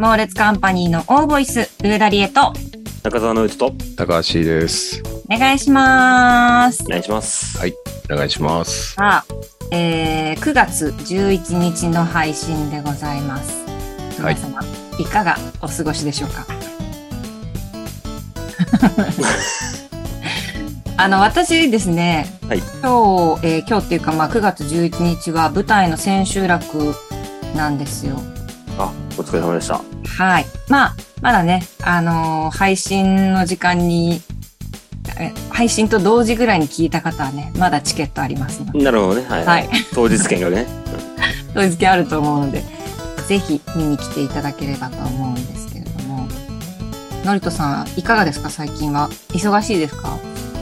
猛烈カンパニーのオーボイス、ルーダリエと、中澤のうちと高橋です。お願いしますお。願いします。はいお願いします。さあ、えー、9月11日の配信でございます。はい皆様、いかがお過ごしでしょうか？あの、私ですね、はい今日、えー今日っていうか、まあ、9月11日は舞台の千秋楽なんですよ。あ、お疲れ様でした。はい。まあ、まだね、あのー配信の時間に、え配信と同時ぐらいに聞いた方はね、まだチケットありますので、なるほどね。はい。はい。当日券がね。当日券あると思うので、ぜひ見に来ていただければと思うんですけれども、のりとさん、いかがですか？最近は。忙しいですか？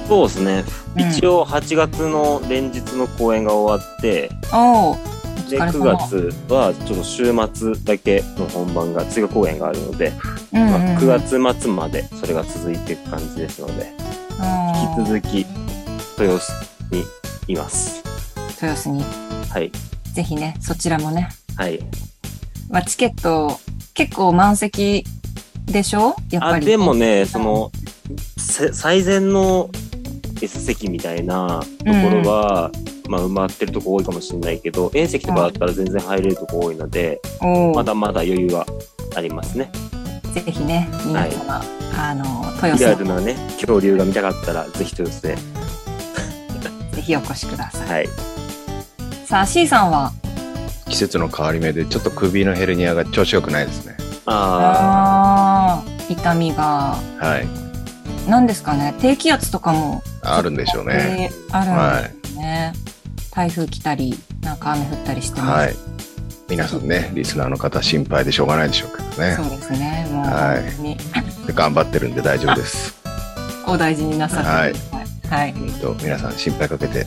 そうですね。うん一応8月の連日の公演が終わって、おで、疲れ9様。月はちょっと週末だけの本番が追加公演があるので、うんうんうんまあ、9月末までそれが続いていく感じですので、引き続き豊洲にいます。豊洲に、はい。ぜひね、そちらもね、はい。まあ、チケット、結構満席でしょ？やっぱあ、り。でもね、その、せ最善の S 席みたいなところは、まあ埋まってるとこ多いかもしれないけど、A 席とかだったら全然入れるとこ多いので、おーまだまだ余裕はありますね。ぜひね、皆様、あの、豊リアルなね、恐竜が見たかったら、ぜひ豊洲で。ぜひお越しください。はい。さあ、C さんは、季節の変わり目でちょっと首のヘルニアが調子良くないですね。ああー痛みが、はい。何ですかね、低気圧とかも、あるんでしょうね。えーあるんですね。台風来たり、なんか雨降ったりしてます。はい。皆さんね、リスナーの方心配でしょうがないでしょうけどねそ。うですね、もう、はい本当にで頑張ってるんで大丈夫です。お大事になさってください。はい。本当皆さん心配かけて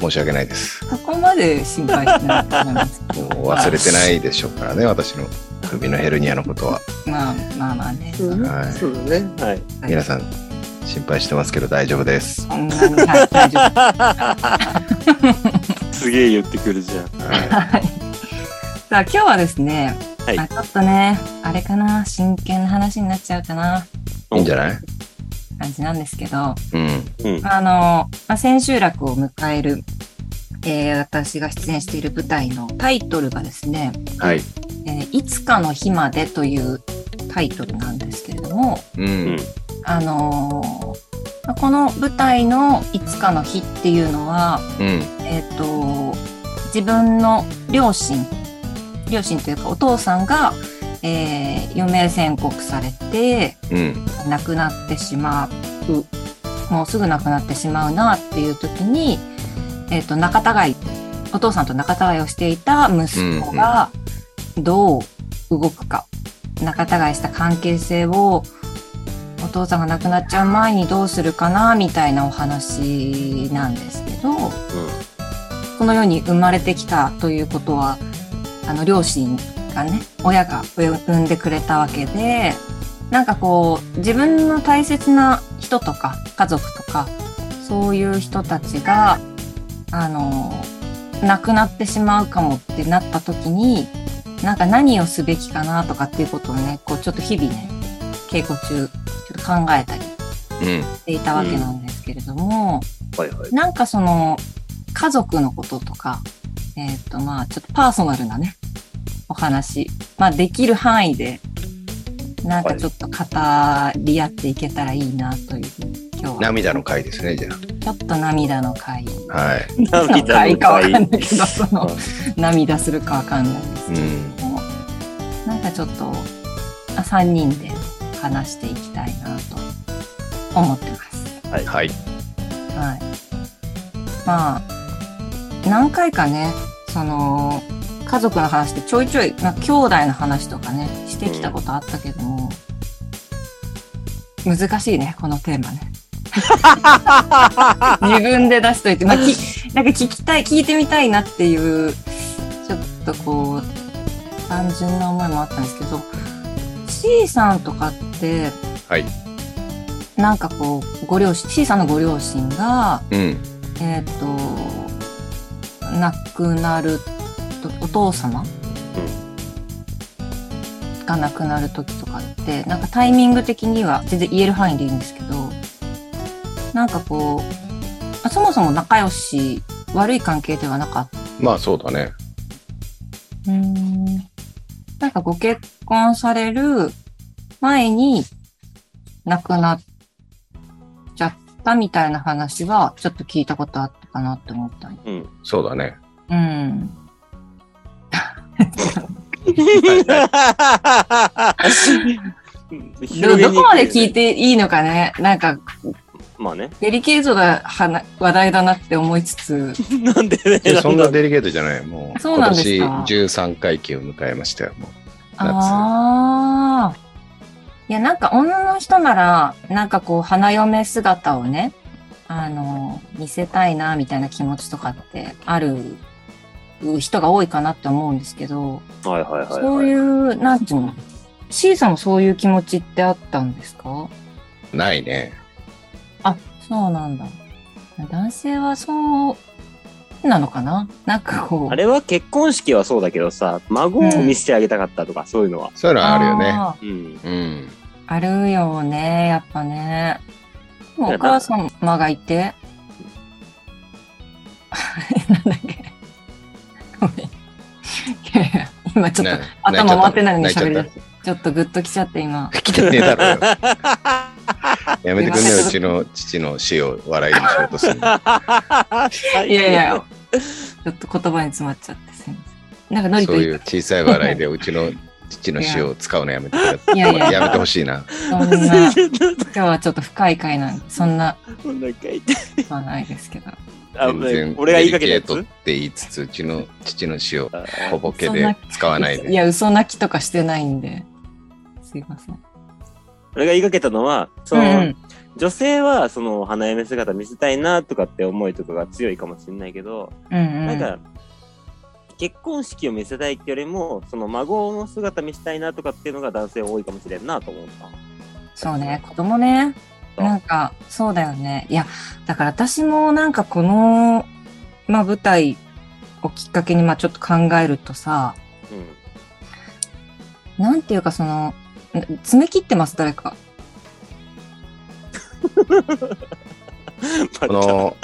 申し訳ないです。そこまで心配してないと思いますけ もど。う忘れてないでしょうからね、私の首のヘルニアのことは。まあまあまあね。はいそうだね。はい。皆さん心配してますけど大丈夫です。そんなに、はい、大丈夫。すげえ言ってくるじゃん。ははい。さあ、今日はですね、はいあちょっとね、あれかな、真剣な話になっちゃうかな、い。いいんじゃない？感じなんですけど、うん。うん。あの、まあ、千秋楽を迎える、えー私が出演している舞台のタイトルがですね、はい。えーいつかの日までというタイトルなんですけれども、ううんん。あのーまあこの舞台のいつかの日っていうのは、うん。えっ、と、自分の両親、両親というかお父さんが、えー余命宣告されて、うん。亡くなってしまう、もうすぐ亡くなってしまうなっていう時に、えっ、と、仲違い、お父さんと仲違いをしていた息子がどう動くか、仲違いした関係性をお父さんが亡くなっちゃう前にどうするかな、みたいなお話なんですけど、この世に生まれてきたということは、あの、両親がね、親が産んでくれたわけで、なんかこう、自分の大切な人とか、家族とか、そういう人たちが、あの、亡くなってしまうかもってなった時に、なんか何をすべきかなとかっていうことをね、こうちょっと日々ね、稽古中、考えたりうん。していたわけなんですけれども、はいはい。なんかその、家族のこととか、えっ、とまあちょっとパーソナルなね、お話、まあできる範囲で、なんかちょっと語り合っていけたらいいなというふうに、今日は。涙の回ですね、じゃちょっと涙の回。あ。はい。涙の回かわかんない回。けど、その、涙するかわかんないですけうん。ども、なんかちょっと、あ3人で話していきたいなと思ってます。はい。はい。はい。まあ、何回かね、その、家族の話ってちょいちょい、なんか兄弟の話とかね、してきたことあったけども、難しいね、このテーマね。自分で出しといて、まあ、き、なんか聞きたい、聞いてみたいなっていう、ちょっとこう、単純な思いもあったんですけど、C さんとかって、はい。なんかこう、ご両親、C さんのご両親が、うん。えっ、亡くなると、お父様がなくなる時とかって、なんかタイミング的には全然言える範囲でいいんですけど、なんかこう、あそもそも仲良し、悪い関係ではなかった。まあそうだね。うーんなんかご結婚される前に亡くなっちゃったみたいな話はちょっと聞いたことあったかなって思ったんうん。そうだね。うん。ど、どこまで聞いていいのかねなんか、まあね。デリケートな話話題だなって思いつつ、なんでね。でそんなでデリケートじゃない。もう、そうなんですか？今年13回忌を迎えましたよ。もう夏ああ。いや、なんか女の人なら、なんかこう、花嫁姿をね、あの、見せたいな、みたいな気持ちとかってある人が多いかなって思うんですけど、はいはいはい、はい。そういう、なんていうの ?C さんもそういう気持ちってあったんですか？ないね。あ、そうなんだ。男性はそう、なのかな？なんかこう。あれは結婚式はそうだけどさ、孫を見せてあげたかったとか、そういうのは。そういうのはあるよね。うん。うん。あるよね、やっぱね。お母様がいて？なんだっけ？ごめん。いやいや、今ちょっとな頭回ってないのに喋り出して。ちょっとグッときちゃって今。来てねえだろうよ。やめてくんねうちの父の死を笑いにしようとする。いやいや、ちょっと言葉に詰まっちゃってすみません。なんかノリとそういう小さい笑いでうちの父の死を使うのやめてくれ。いやいややめてほしいな。そんな、今日はちょっと深い回なんで、そんなお腹痛い。はないですけど。あ全然俺が言いかけっつ？て言いつつ、うちの父の死をあ小ボケで使わないで。いや、嘘泣きとかしてないんで。すいません。俺が言いかけたのは、その、うん女性はその花嫁姿見せたいなとかって思いとかが強いかもしれないけど、うんうん。なんか、結婚式を見せたいってよりも、その孫の姿見せたいなとかっていうのが男性多いかもしれんなと思った。そうね、子供ね。なんか、そうだよね。いや、だから私もなんかこの、まあ舞台をきっかけにまあちょっと考えるとさ、うん。なんていうかその、ん詰め切ってます、誰か。この、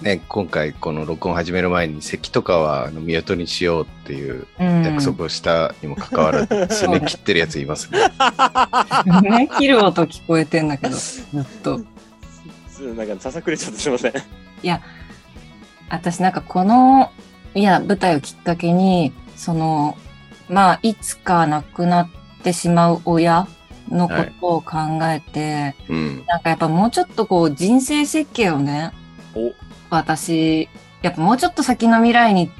ね、今回この録音始める前に席とかはあの見劣りにしようっていううん。約束をしたにもかかわらず、詰め切ってるやついますね。ね、切る音聞こえてんだけど、ずっと。なんかささくれちゃってすいません。私なんかこの、いや、舞台をきっかけに、その、まあ、いつか亡くなってしまう親のことを考えて、うん。なんかやっぱもうちょっとこう人生設計をね、お私、やっぱもうちょっと先の未来に、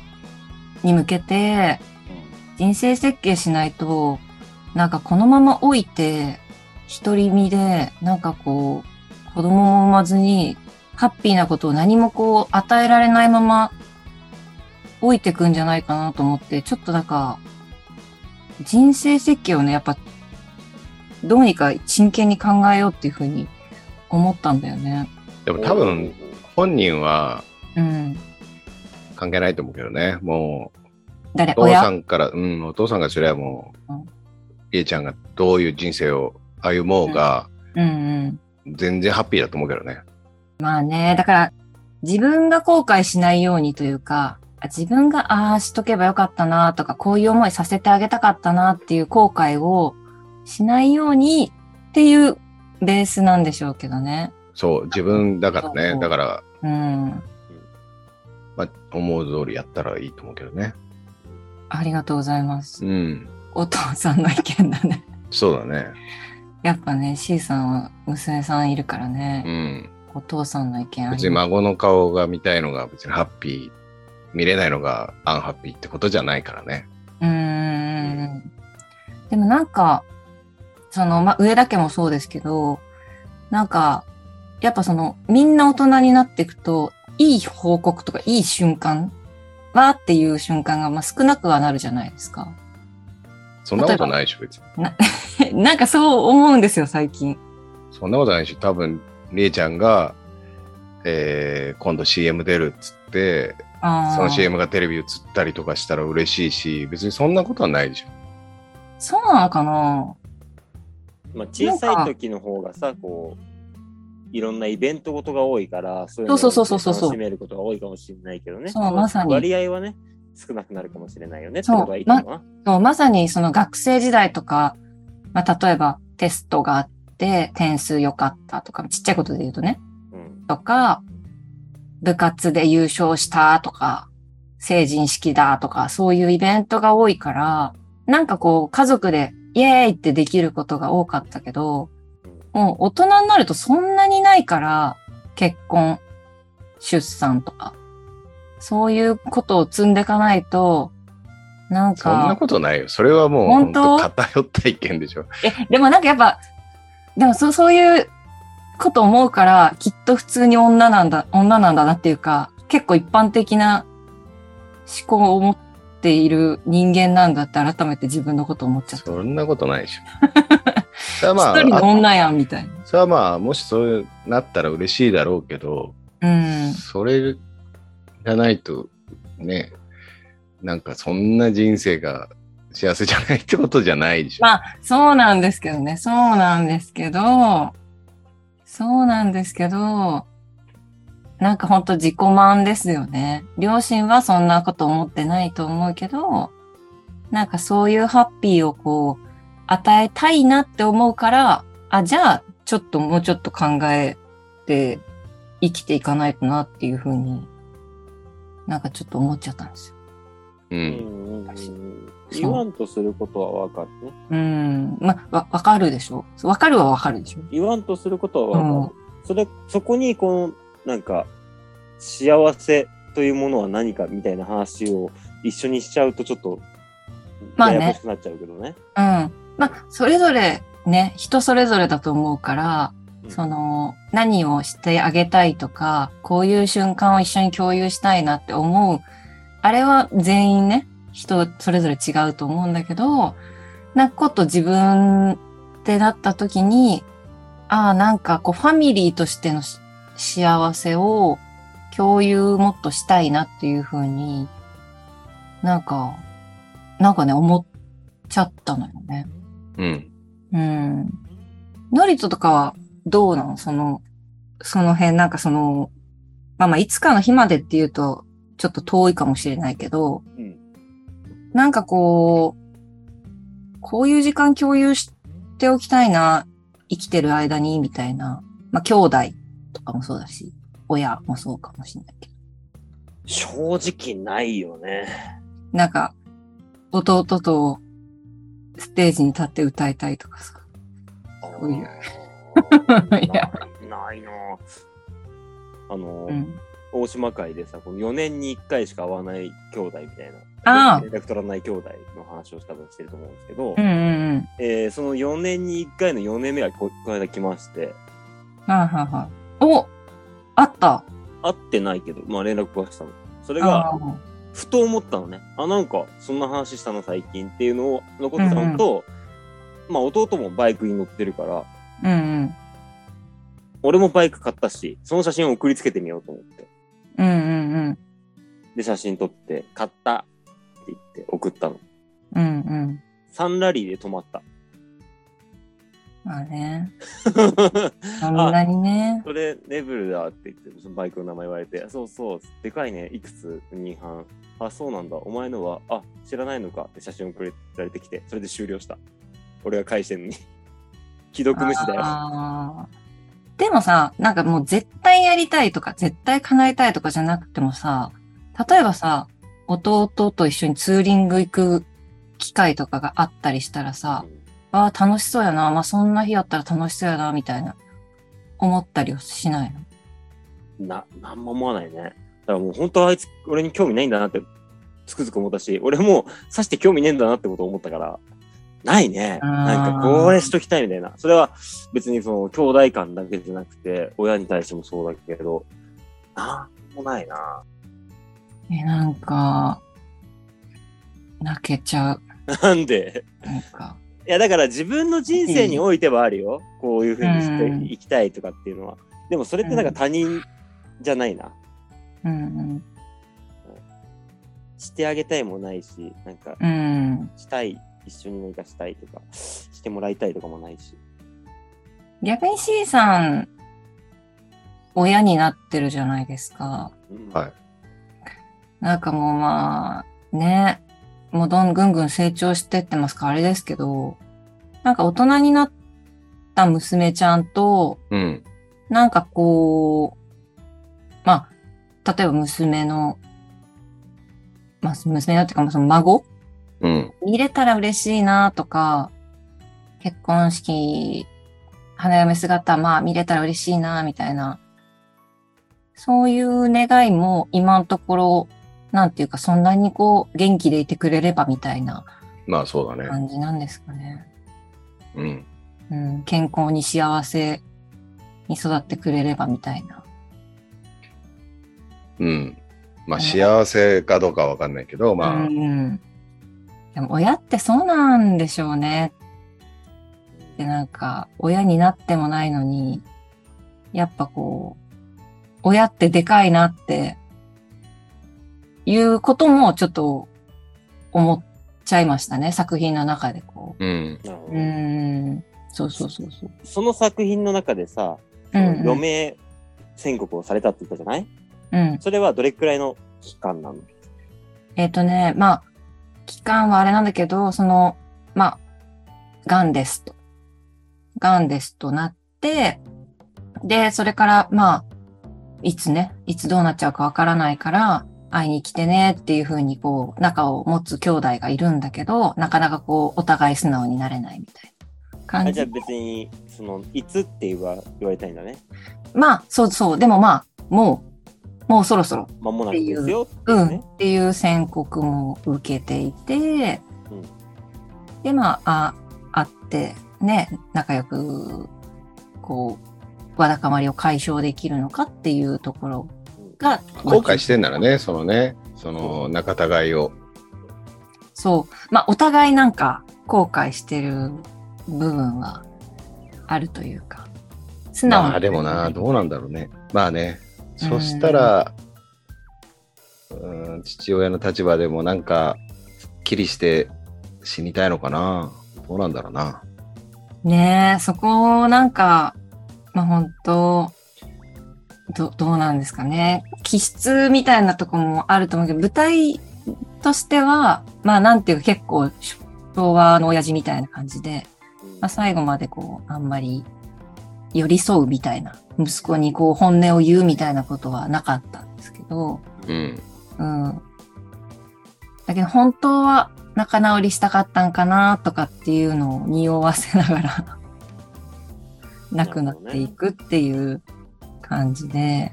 に向けて、人生設計しないと、なんかこのまま老いて、独り身で、なんかこう、子供も産まずに、ハッピーなことを何もこう、与えられないまま、老いてくんじゃないかなと思って、ちょっとなんか、人生設計をね、やっぱ、どうにか真剣に考えようっていうふうに思ったんだよね。でも多分、本人はうん。関係ないと思うけどね。も誰う、お父さ親んから、うん、お父さんがそれはもううん、ちゃんがどういう人生を歩もうが、うんうん。全然ハッピーだと思うけどね。まあね、だから、自分が後悔しないようにというか、あ自分がああしとけばよかったなとか、こういう思いさせてあげたかったなっていう後悔をしないようにっていうベースなんでしょうけどね。そう、自分だからね。だから、うん。まあ、思う通りやったらいいと思うけどね。ありがとうございます。うん。お父さんの意見だね。そうだね。やっぱね、C さんは娘さんいるからうね、ん。お父さんの意見あ別に。孫の顔が見たいのが別にハッピー、見れないのがアンハッピーってことじゃないからね。うーん。でもなんか、その、まあ、上田家もそうですけど、なんか、やっぱその、みんな大人になっていくと、いい報告とかいい瞬間わーっていう瞬間が、まあ、少なくはなるじゃないですか。そんなことないでしょ、別に。なんかそう思うんですよ、最近。そんなことないし、多分、りえちゃんが、えー、今度 CM 出るっつって、その CM がテレビ映ったりとかしたら嬉しいし、別にそんなことはないでしょ。そうなのかな？まあ、小さい時の方がさ、こう、いろんなイベントごとが多いから、そういうのをそうそうそうそうそう楽しめることが多いかもしれないけどね。そうまさに割合はね、少なくなるかもしれないよね。ってそういいのかな。そう、まさにその学生時代とか、まあ、例えばテストがあって点数良かったとか、ちっちゃいことで言うとね、うん。とか、部活で優勝したとか、成人式だとか、そういうイベントが多いから、なんかこう、家族でイエーイってできることが多かったけど、もう大人になるとそんなにないから、結婚、出産とか、そういうことを積んでいかないと、なんそんなか、ことないよ。それはもう本当偏った意見でしょ。え、でもなんかやっぱ、でもそう、そういうこと思うから、きっと普通に女なんだ、女なんだなっていうか、結構一般的な思考を持っている人間なんだって改めて自分のこと思っちゃった。そんなことないでしょ。それはま 一人あ、あの女やんみたいな。それはまあ、もしそうなったら嬉しいだろうけど、うん。それがないと、ね、なんかそんな人生が幸せじゃないってことじゃないでしょ。まあ、そうなんですけどね。そうなんですけど、そうなんですけど、なんかほんと自己満ですよね。両親はそんなこと思ってないと思うけど、なんかそういうハッピーをこう、与えたいなって思うから、あ、じゃあ、ちょっともうちょっと考えて生きていかないとなっていうふうに、なんかちょっと思っちゃったんですよ。う。うんんうんうん言わんとすることは分かるね。うん。ま、わ、わかるでしょ？わかるはわかるでしょ？言わんとすることは分かる。それ、そこに、この、なんか、幸せというものは何かみたいな話を一緒にしちゃうとちょっと、まあねややこしくなっちゃうけどね。うん。まあ、それぞれね、人それぞれだと思うから、うんその、何をしてあげたいとか、こういう瞬間を一緒に共有したいなって思う、あれは全員ね、人それぞれ違うと思うんだけど、なんかこと自分ってなった時に、ああ、なんかこうファミリーとしてのし幸せを共有もっとしたいなっていうふうに、なんか、なんかね、思っちゃったのよね。うん。うん。ノリトとかはどうなのその、その辺なんかその、まあまあいつかの日までっていうとちょっと遠いかもしれないけど、うんなんかこう、こういう時間共有しておきたいな、生きてる間に、みたいな。まあ兄弟とかもそうだし、親もそうかもしれないけど。正直ないよね。なんか、弟とステージに立って歌いたいとかさ。そういう いやないなあの、うん。大島会でさ、この4年に1回しか会わない兄弟みたいな。ああ連絡取らない兄弟の話を多分してると思うんですけど、うんうんうん。えーその4年に1回の4年目がここの間来まして、はいはいはい。おあった？会ってないけど、まあ連絡はしたの。それあが、ーふと思ったのね。あ、なんか、そんな話したの最近っていうのを、残ってたのと、まあ弟もバイクに乗ってるから、うんうん。俺もバイク買ったし、その写真を送りつけてみようと思って。うんうんうん。で、写真撮って、買ったって言って送ったの。うんうん。3ラリーで止まった。まあね。そんなにね。それ、ネブルだって言って、そのバイクの名前言われて、そうそう、でかいね、いくつ？2半。あ、そうなんだ。お前のは、あ、知らないのかって写真送られてきて、それで終了した。俺が返してんのに。既読無視だよ。でもさ、なんかもう絶対やりたいとか、絶対叶えたいとかじゃなくてもさ、例えばさ、弟と一緒にツーリング行く機会とかがあったりしたらさ、ああ、楽しそうやな。まあ、そんな日やったら楽しそうやな、みたいな、思ったりはしないの？な、なんも思わないね。だからもう本当はあいつ、俺に興味ないんだなって、つくづく思ったし、俺もさして興味ねえんだなってことを思ったから、ないね。なんかこれしときたいみたいな。それは別にその兄弟間だけじゃなくて、親に対してもそうだけど、なんもないな。え、なんか、泣けちゃう。なんで？なんか、いやだから自分の人生においてはあるよ。こういうふうにしてうんいきたいとかっていうのは。でもそれってなんか他人じゃないな。うんしてあげたいもないし、なんかうん。うん。したい一緒に何かしたいとか、してもらいたいとかもないし。逆に C さん、親になってるじゃないですか。うんはい。なんかもうまあ、ね、もうどんぐんぐん成長してってますからあれですけど、なんか大人になった娘ちゃんと、うん。なんかこう、まあ、例えば娘の、まあ、娘のっていうか、まあその孫うん。見れたら嬉しいなとか、結婚式、花嫁姿、まあ見れたら嬉しいなみたいな、そういう願いも今のところ、なんていうか、そんなにこう、元気でいてくれればみたいなまあそうだね。感じなんですかね。うん。うん、健康に幸せに育ってくれればみたいな。うん。まあ幸せかどうかはわかんないけど、まあ、うん。でも親ってそうなんでしょうね。で、なんか、親になってもないのに、やっぱこう、親ってでかいなって、いうこともちょっと思っちゃいましたね。作品の中でこうん。う。うなるほどーん。そうそうそうそう。その作品の中でさ、うんうん余命宣告をされたって言ったじゃない？うん。それはどれくらいの期間なの？えっ、とね、まあ、期間はあれなんだけど、その、まあ、癌ですと。癌ですとなって、で、それから、まあ、いつね、いつどうなっちゃうかわからないから、会いに来てねっていうふうに、こう、仲を持つ兄弟がいるんだけど、なかなかこう、お互い素直になれないみたいな感じあじゃあ。別に、その、いつって言わ言われたいんだね。まあ、そうそう。でもまあ、もう、もうそろそろ間もなくですよってうん、いうね。っていう宣告も受けていて、うんで、まあ、あ、会って、ね、仲良く、こう、わだかまりを解消できるのかっていうところが、後悔してんならね、そのね、その仲違いを。そう。まあ、お互いなんか後悔してる部分はあるというか、素直に。まあでもな、どうなんだろうね。まあね、そしたら、うん、父親の立場でもなんか、すっきりして死にたいのかな。どうなんだろうな。ねえ、そこなんか、まあ本当ど、どうなんですかね。気質みたいなとこもあると思うけど、舞台としては、まあなんていうか結構昭和の親父みたいな感じで、まあ、最後までこう、あんまり寄り添うみたいな、息子にこう本音を言うみたいなことはなかったんですけど、うん。うん。だけど本当は仲直りしたかったんかなとかっていうのを匂わせながら 亡くなっていくっていう感じで、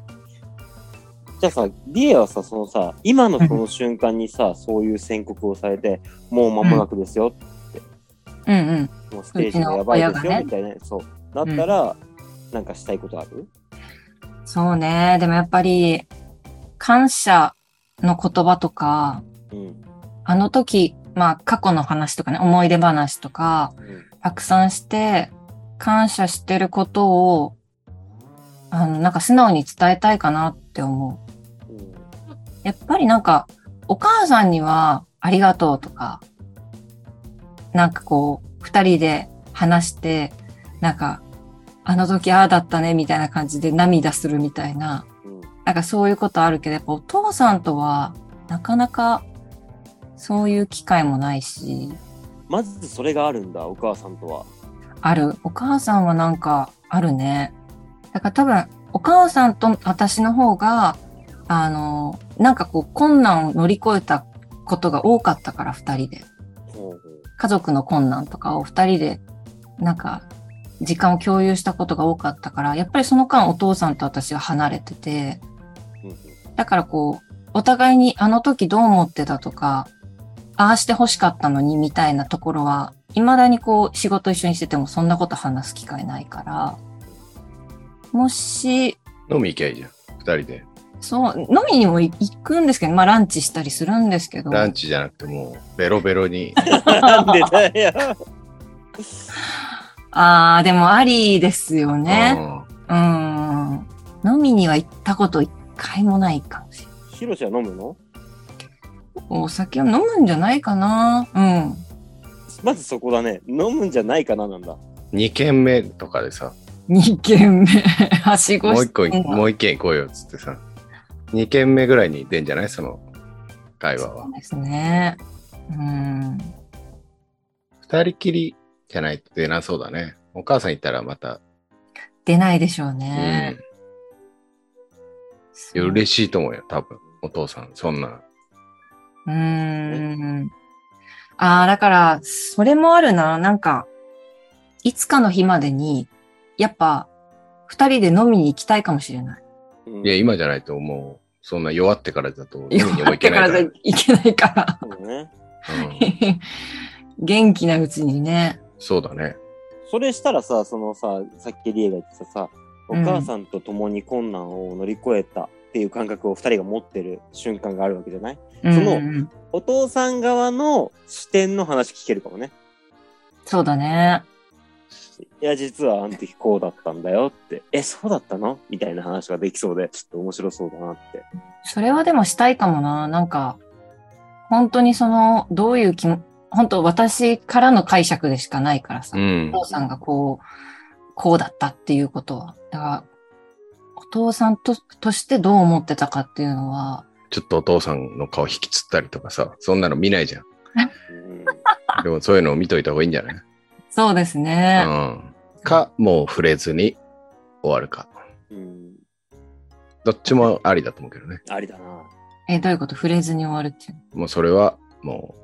じゃあさ、リエはさ、そのさ、今のこの瞬間にさ、そういう宣告をされて、もう間もなくですよ、うんうん。もうステージがやばいですよ、みたいな、そう。なったら、なんかしたいことある？そうね。でもやっぱり感謝の言葉とか、うん。あの時、まあ過去の話とかね、思い出話とか、うん。たくさんして、感謝してることを、あの、なんか素直に伝えたいかなって思う。うんやっぱりなんか、お母さんにはありがとうとか、なんかこう、二人で話して、なんか、あの時ああだったねみたいな感じで涙するみたいな、うん。なんかそういうことあるけど、やっぱお父さんとはなかなかそういう機会もないし、まずそれがあるんだ、お母さんとは。ある。お母さんはなんかあるね。だから多分、お母さんと私の方が、あの、なんかこう困難を乗り越えたことが多かったから、二人で。家族の困難とかを二人で、なんか、時間を共有したことが多かったから、やっぱりその間お父さんと私は離れてて、だからこう、お互いにあの時どう思ってたとか、ああして欲しかったのにみたいなところは、未だにこう仕事一緒にしててもそんなこと話す機会ないから、もし、飲み行きゃいいじゃん。二人で。そう、飲みにも行くんですけど、まあランチしたりするんですけど、ランチじゃなくてもう、ベロベロに。なんでだよ。ああ、でもありですよね。うんうん。飲みには行ったこと一回もないかもしれない。ヒロシは飲むの？お酒を飲むんじゃないかなうん。まずそこだね。飲むんじゃないかななんだ。2軒目とかでさ、2軒目、はしごもう一個、してんだもう一軒行こうよっつってさ、2軒目ぐらいに出んじゃない？その会話はそう。ですね。うん。二人きりじゃないと出なそうだね。お母さんいたらまた、出ないでしょううね。ん。嬉しいと思うよ、多分。お父さん、そんな。うーん。ああ、だから、それもあるな。なんか、いつかの日までに、やっぱ、二人で飲みに行きたいかもしれない。うんいや、今じゃないともう、そんな弱ってからだと、飲みにも行だかけないからら。いけないから。元気なうちにね。そうだね。それしたらさ、そのさ、さっきリエが言ってたさ、おうん母さんと共に困難を乗り越えたっていう感覚を二人が持ってる瞬間があるわけじゃない？そのうんお父さん側の視点の話聞けるかもね。そうだね。いや、実はあの時こうだったんだよって。え、そうだったの？みたいな話ができそうで、ちょっと面白そうだなって。それはでもしたいかもな。なんか、本当にその、どういう気も、本当私からの解釈でしかないからさ。うんお。父さんがこう、こうだったっていうことは。だから、お父さんととしてどう思ってたかっていうのは、ちょっとお父さんの顔引きつったりとかさ、そんなの見ないじゃん。う んでもそういうのを見といた方がいいんじゃない？そうですね。うん。か、もう触れずに終わるか。うん。どっちもありだと思うけどね。ありだな。え、どういうこと？触れずに終わるっていう。もうそれはも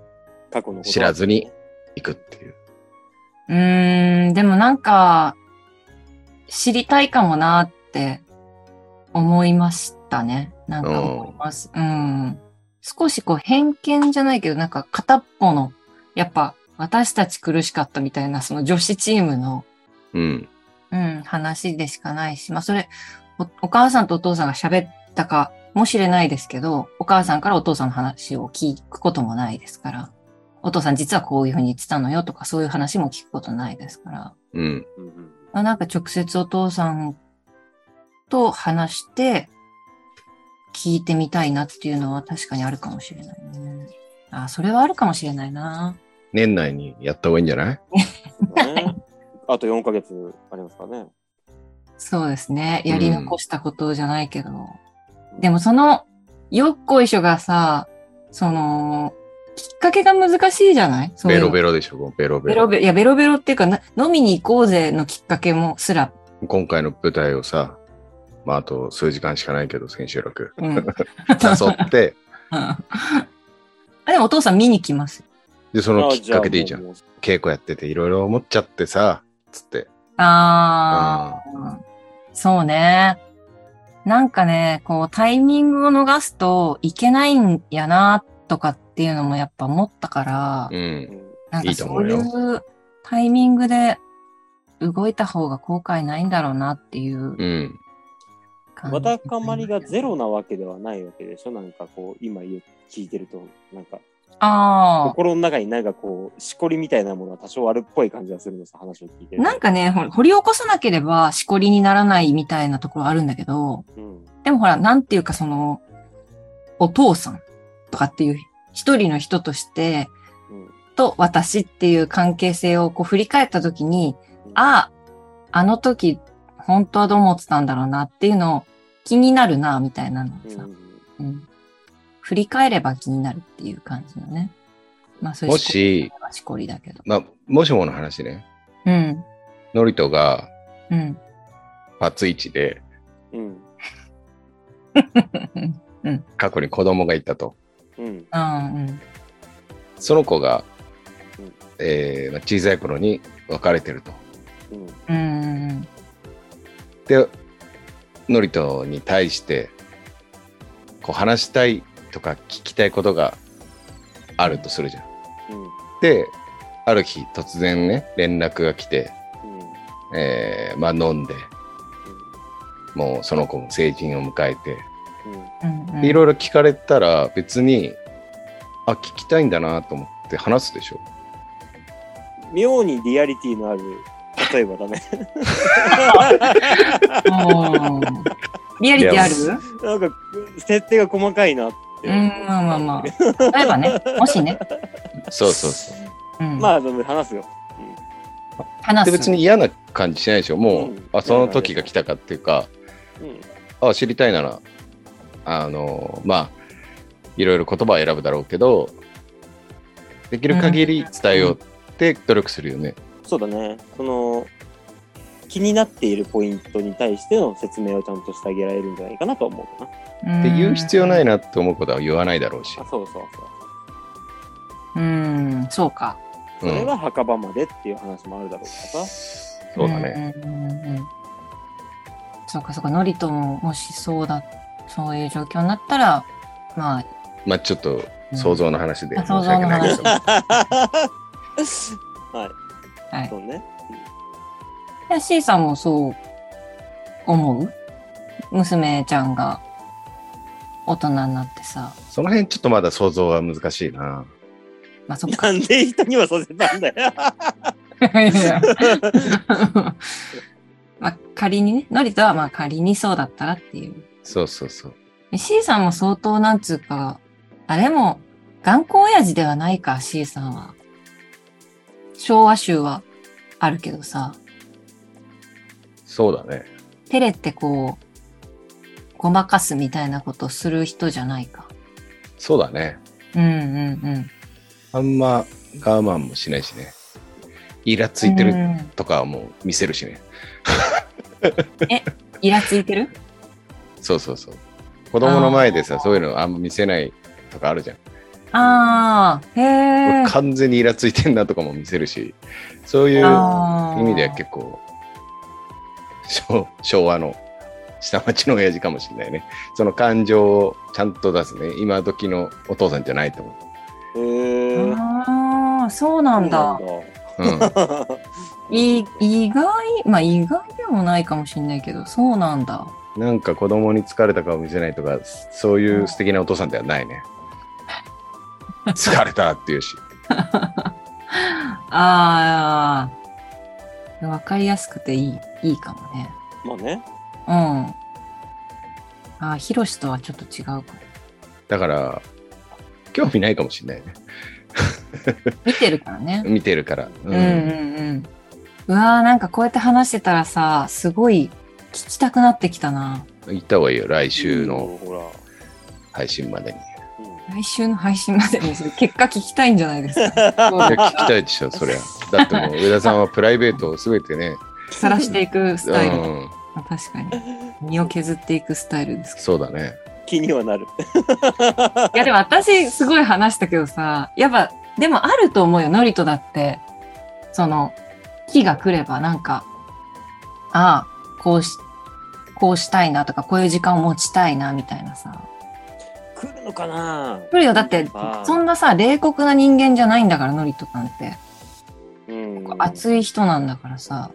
過去のこと知らずに。う行くっていう。うーん、でもなんか、知りたいかもなって思いましたね。なんか思います。うん。少しこう偏見じゃないけど、なんか片っぽの、やっぱ私たち苦しかったみたいな、その女子チームの、うん。うん、話でしかないし、まあそれお、お母さんとお父さんが喋ったかもしれないですけど、お母さんからお父さんの話を聞くこともないですから、お父さん実はこういうふうに言ってたのよとか、そういう話も聞くことないですから、うん。うんうんまあ、なんか直接お父さんと話して、聞いてみたいなっていうのは確かにあるかもしれないね。あ、それはあるかもしれないな。年内にやった方がいいんじゃない？ね あと4ヶ月ありますからね。そうですね。やり残したことじゃないけど。でもその、よっこいしょがさ、その、きっかけが難しいじゃない？そういうのベロベロでしょ、ベロベロ。ベロベロ。いや、ベロベロっていうかな、飲みに行こうぜのきっかけもすら。今回の舞台をさ、まああと数時間しかないけど、千秋楽。うん。誘って、あでもお父さん見に来ます。で、そのきっかけでいいじゃん。あもう稽古やってていろいろ思っちゃってさ、つって。ああ、そうね。なんかね、こうタイミングを逃すといけないんやな、とかっていうのもやっぱ思ったから、う。うんんなんかそういうタイミングで動いた方が後悔ないんだろうなっていううん。わだかまりがゼロなわけではないわけでしょ？なんかこう、今聞いてると、なんか、あ心の中になんかこう、しこりみたいなものは多少あるっぽい感じがするのさ、話を聞いて。なんかね、掘り起こさなければしこりにならないみたいなところあるんだけど、うん。でもほら、なんていうかその、お父さんとかっていう一人の人として、うん。と私っていう関係性をこう振り返ったときに、ああ、あの時本当はどう思ってたんだろうなっていうのを気になるな、みたいなのをさ、うん。うん振り返れば気になるっていう感じのね。まあそういうもし、しこりだけど。まあ、もしもの話ね、うん。ノリトがうん。パツイチでうん。過去に子供がいたと。うん。うん。その子がうん、えーまあ小さい頃に別れてると。うん。うん。で、ノリトに対して、こう話したいとか聞きたいことがあるとするじゃん。うん。で、ある日突然ね、連絡が来て、うん。えーまあ飲んで、もうその子も成人を迎えて、うん。でいろいろ聞かれたら別に、あ、聞きたいんだなと思って話すでしょ。妙にリアリティのある例えばだね。うんリアリティある？なんか設定が細かいなって。うん、まあまあまあ。例えばね、もしね。そうそうそう。うんまあ、でも話すよ。話。です別に嫌な感じしないでしょ。もう、うんあ、その時が来たかっていうか、うん。あ、知りたいなら、あの、まあ、いろいろ言葉を選ぶだろうけど、できる限り伝えようって努力するよね。そうだね。その、気になっているポイントに対しての説明をちゃんとしてあげられるんじゃないかなとは思うかな。で、言う必要ないな。なって思うことは言わないだろうしあ、。そうそうそう。うん、そうか。それは墓場までっていう話もあるだろうからさ。そうだね。うんうんうんうん。そうかそうか、ノリとももしそうだ、そういう状況になったら、まあ、まあ、ちょっと想像の話でうん申し訳ないけど。はい。はいそうね。で C さんもそう思う？娘ちゃんが大人になってさ。その辺ちょっとまだ想像は難しいな。まあそっか。なんで人にはさせたんだよ。まあ仮にね、ノリとはまあ仮にそうだったらっていう。そうそうそう。で C さんも相当なんつうか、あれも頑固親父ではないか、C さんは。昭和集はあるけどさ、そうだね。照れてこう、ごまかすみたいなことする人じゃないか。そうだね。うんうんうん。あんま我慢もしないしね。イラついてるうんとかはもう見せるしね。イラついてる？そうそうそう。子供の前でさ、そういうのあんま見せないとかあるじゃん。ああ、へえ。完全にイラついてんなとかも見せるし、そういう意味では結構、昭昭和の下町の親父かもしれないね。その感情をちゃんと出すね。今時のお父さんじゃないと思へー。ああ、そうなんだ。う。うん。い意外、まあ意外でもないかもしれないけど、そうなんだ。なんか子供に疲れた顔見せないとか、そういう素敵なお父さんではないね。疲れたって言うし。ああ、わかりやすくていい、いいかもね。まあね。うん。ああ、ヒロシとはちょっと違うかも。だから、興味ないかもしれないね。見てるからね。見てるから。ううんうんうん。うわーなんかこうやって話してたらさ、すごい聞きたくなってきたな。行った方がいいよ、来週のほら。配信までに。うん来週の配信までに結果聞きたいんじゃないですか。聞きたいでしょ、そりゃ。だってもう上田さんはプライベートをすべてね、さらしていくスタイル。うん、まあ確かに。身を削っていくスタイルですけそうだね。気にはなる。ど。いやでも私すごい話したけどさ、やっぱ、でもあると思うよ、ノリとだって。その、日が来ればなんか、ああ、こうし、こうしたいなとか、こういう時間を持ちたいな、みたいなさ。来るのかな？来るよ、だってそんなさ、冷酷な人間じゃないんだから、ノリとなんて。うん。熱い人なんだからさ。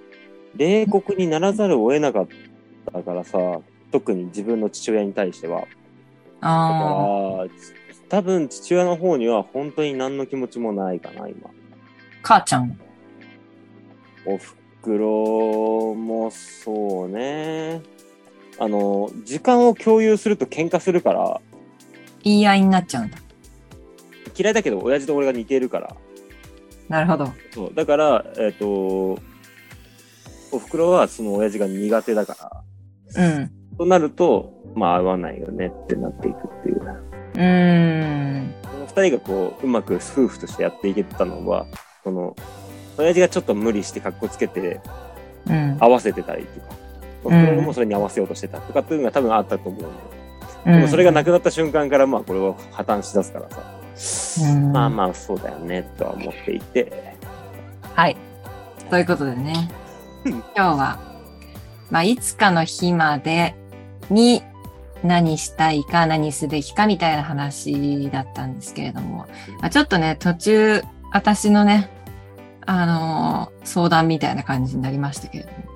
冷酷にならざるを得なかったからさ、特に自分の父親に対しては。だああ、多分父親の方には本当に何の気持ちもないかな、今。母ちゃん。おふくろもそうね。あの、時間を共有すると喧嘩するから、言い合いになっちゃうんだ。嫌いだけど親父と俺が似てるから。なるほど。そう。だから、えっ、と、おふくろはその親父が苦手だから、うん。となると、まあ合わないよねってなっていくっていう。うーん。この二人がこう、うまく夫婦としてやっていけたのは、その、親父がちょっと無理して格好つけてうん。合わせてたりとか、おふくろもそれに合わせようとしてたとかっていうのが多分あったと思うんだよ。でもそれがなくなった瞬間から、まあこれは破綻しだすからさ、うん。まあまあそうだよねとは思っていて、はい。ということでね、今日は、まあ、いつかの日までに何したいか何すべきかみたいな話だったんですけれども、まあ、ちょっとね、途中、私のね、あのー相談みたいな感じになりましたけれども。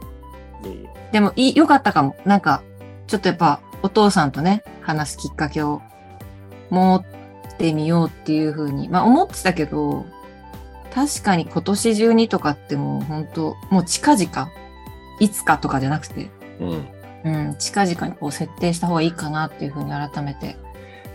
でも、いい、良かったかも。なんか、ちょっとやっぱ、お父さんとね、話すきっかけを持ってみようっていうふうに、まあ思ってたけど、確かに今年中にとかってもう本当もう近々、いつかとかじゃなくて、うん。うん、近々にこう設定した方がいいかなっていうふうに改めて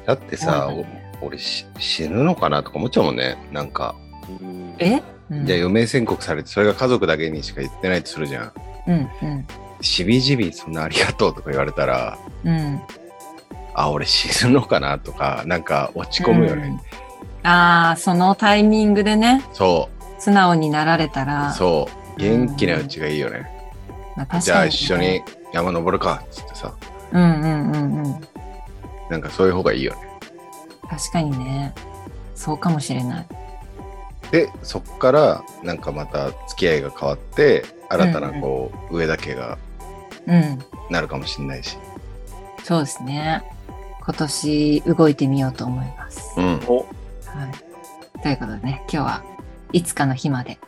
だってさ、俺し死ぬのかなとか思っちゃうもんね。なんか、うんえ、うん、じゃあ余命宣告されて、それが家族だけにしか言ってないとするじゃん。うんうんしびじびそんなありがとうとか言われたら、うん。あ、俺死ぬのかなとか、なんか落ち込むよね。うんああ、そのタイミングでね、そ素直になられたう、ら、そう。元気なうちがいいよね。まあ、確かにねじゃあ一緒に山登るか、つってさ。うんうんうんうん。なんかそういう方がいいよね。確かにね。そうかもしれない。で、そっからなんかまた付き合いが変わって、新たなこう、上田家がうん。なるかもしれないし。そうですね。今年動いてみようと思います。うん。おはい。ということでね、今日はいつかの日まで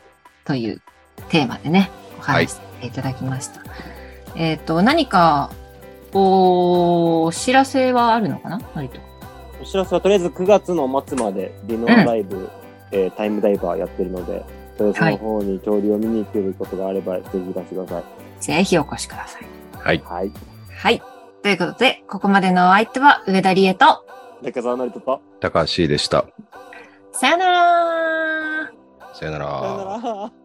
というテーマでね、お話しいただきました。えっ、と、何か、お知らせはあるのかな？割と。お知らせはとりあえず9月の末までディノアライブ、えータイムダイバーやってるので、とりあえずその方に恐竜を見に行けることがあれば、ぜひいらしてください。ぜひお越しください。はい。はい。はい。ということで、ここまでのお相手は上田理恵と、中澤成人と、高橋でした。さよならさよなさよなら。ら。